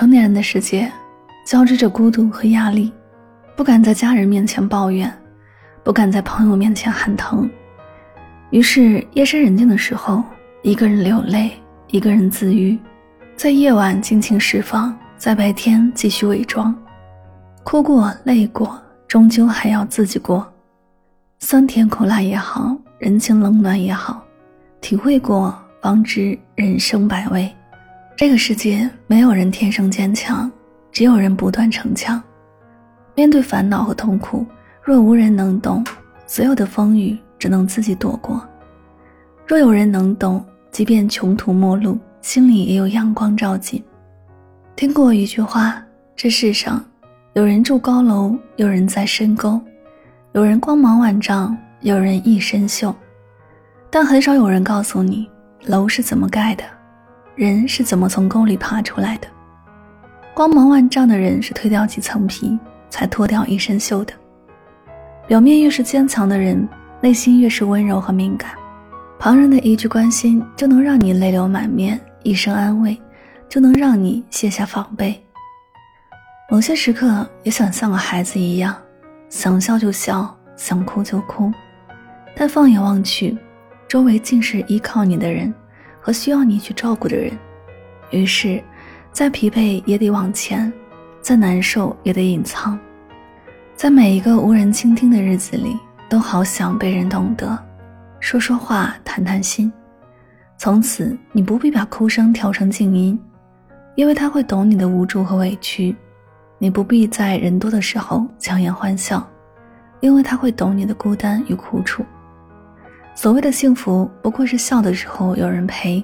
成年人的世界，交织着孤独和压力，不敢在家人面前抱怨，不敢在朋友面前喊疼。于是夜深人静的时候，一个人流泪，一个人自愈，在夜晚尽情释放，在白天继续伪装。哭过，累过，终究还要自己过。酸甜苦辣也好，人情冷暖也好，体会过，方知人生百味。这个世界没有人天生坚强，只有人不断逞强。面对烦恼和痛苦，若无人能懂，所有的风雨只能自己躲过；若有人能懂，即便穷途末路，心里也有阳光照进。听过一句话：这世上，有人住高楼，有人在深沟，有人光芒万丈，有人一身锈，但很少有人告诉你，楼是怎么盖的。人是怎么从沟里爬出来的？光芒万丈的人是脱掉几层皮才脱掉一身锈的。表面越是坚强的人，内心越是温柔和敏感。旁人的一句关心就能让你泪流满面，一声安慰就能让你卸下防备。某些时刻也想像个孩子一样，想笑就笑，想哭就哭。但放眼望去，周围尽是依靠你的人。和需要你去照顾的人，于是，再疲惫也得往前，再难受也得隐藏，在每一个无人倾听的日子里，都好想被人懂得，说说话，谈谈心。从此，你不必把哭声调成静音，因为他会懂你的无助和委屈；你不必在人多的时候强颜欢笑，因为他会懂你的孤单与苦楚。所谓的幸福，不过是笑的时候有人陪，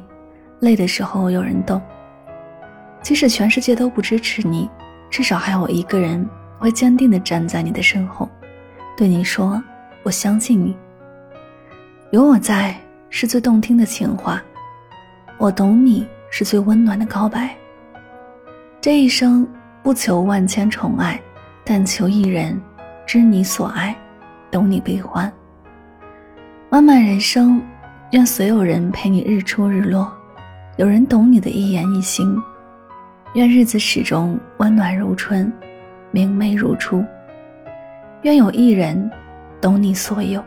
累的时候有人懂。即使全世界都不支持你，至少还有一个人会坚定地站在你的身后，对你说：“我相信你。”有我在，是最动听的情话；我懂你，是最温暖的告白。这一生不求万千宠爱，但求一人知你所爱，懂你悲欢。漫漫人生，愿所有人陪你日出日落，有人懂你的一言一行。愿日子始终温暖如春，明媚如初。愿有一人懂你所有。